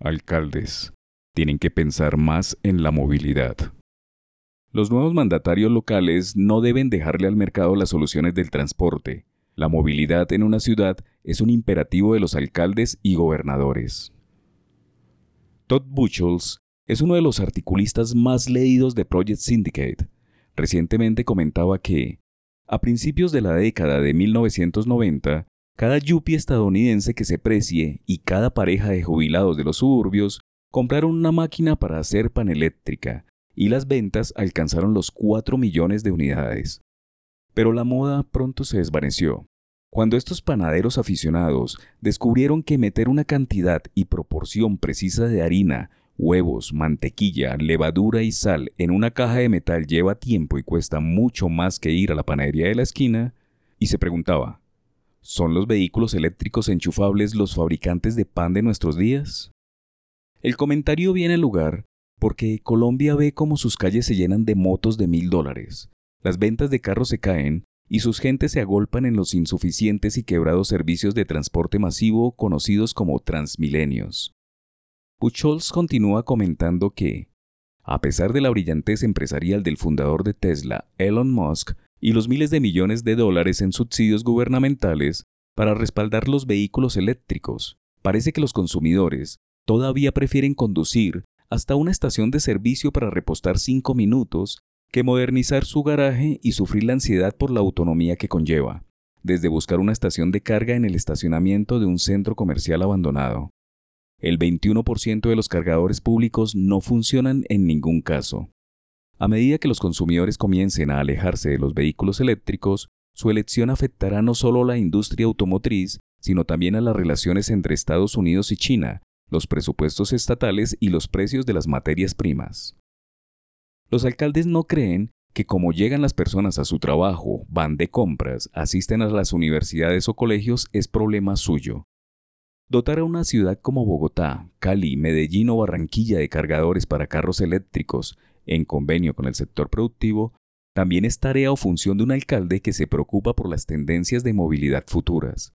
alcaldes, tienen que pensar más en la movilidad. Los nuevos mandatarios locales no deben dejarle al mercado las soluciones del transporte. La movilidad en una ciudad es un imperativo de los alcaldes y gobernadores. Todd Buchholz es uno de los articulistas más leídos de Project Syndicate. Recientemente comentaba que, a principios de la década de 1990, cada yuppie estadounidense que se precie y cada pareja de jubilados de los suburbios compraron una máquina para hacer pan eléctrica y las ventas alcanzaron los 4 millones de unidades. Pero la moda pronto se desvaneció. Cuando estos panaderos aficionados descubrieron que meter una cantidad y proporción precisa de harina, huevos, mantequilla, levadura y sal en una caja de metal lleva tiempo y cuesta mucho más que ir a la panadería de la esquina, y se preguntaba, ¿Son los vehículos eléctricos enchufables los fabricantes de pan de nuestros días? El comentario viene al lugar porque Colombia ve cómo sus calles se llenan de motos de mil dólares, las ventas de carros se caen y sus gentes se agolpan en los insuficientes y quebrados servicios de transporte masivo conocidos como transmilenios. Puchols continúa comentando que, a pesar de la brillantez empresarial del fundador de Tesla, Elon Musk, y los miles de millones de dólares en subsidios gubernamentales para respaldar los vehículos eléctricos. Parece que los consumidores todavía prefieren conducir hasta una estación de servicio para repostar cinco minutos que modernizar su garaje y sufrir la ansiedad por la autonomía que conlleva, desde buscar una estación de carga en el estacionamiento de un centro comercial abandonado. El 21% de los cargadores públicos no funcionan en ningún caso. A medida que los consumidores comiencen a alejarse de los vehículos eléctricos, su elección afectará no solo a la industria automotriz, sino también a las relaciones entre Estados Unidos y China, los presupuestos estatales y los precios de las materias primas. Los alcaldes no creen que como llegan las personas a su trabajo, van de compras, asisten a las universidades o colegios es problema suyo. Dotar a una ciudad como Bogotá, Cali, Medellín o Barranquilla de cargadores para carros eléctricos en convenio con el sector productivo, también es tarea o función de un alcalde que se preocupa por las tendencias de movilidad futuras.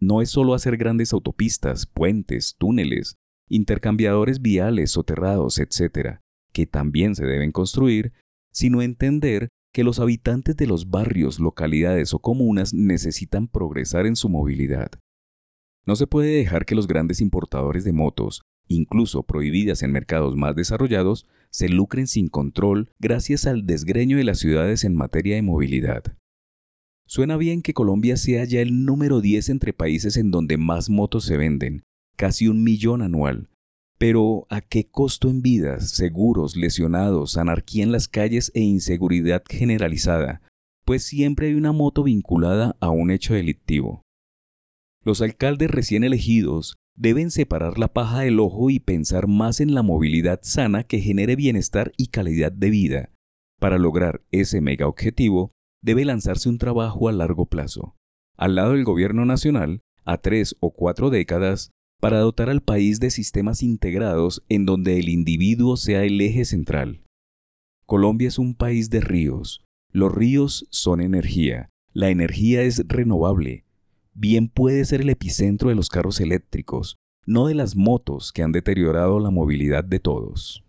No es solo hacer grandes autopistas, puentes, túneles, intercambiadores viales soterrados, etc., que también se deben construir, sino entender que los habitantes de los barrios, localidades o comunas necesitan progresar en su movilidad. No se puede dejar que los grandes importadores de motos, incluso prohibidas en mercados más desarrollados, se lucren sin control gracias al desgreño de las ciudades en materia de movilidad. Suena bien que Colombia sea ya el número 10 entre países en donde más motos se venden, casi un millón anual. Pero ¿a qué costo en vidas, seguros, lesionados, anarquía en las calles e inseguridad generalizada? Pues siempre hay una moto vinculada a un hecho delictivo. Los alcaldes recién elegidos deben separar la paja del ojo y pensar más en la movilidad sana que genere bienestar y calidad de vida. Para lograr ese mega objetivo, debe lanzarse un trabajo a largo plazo, al lado del gobierno nacional, a tres o cuatro décadas, para dotar al país de sistemas integrados en donde el individuo sea el eje central. Colombia es un país de ríos. Los ríos son energía. La energía es renovable bien puede ser el epicentro de los carros eléctricos, no de las motos que han deteriorado la movilidad de todos.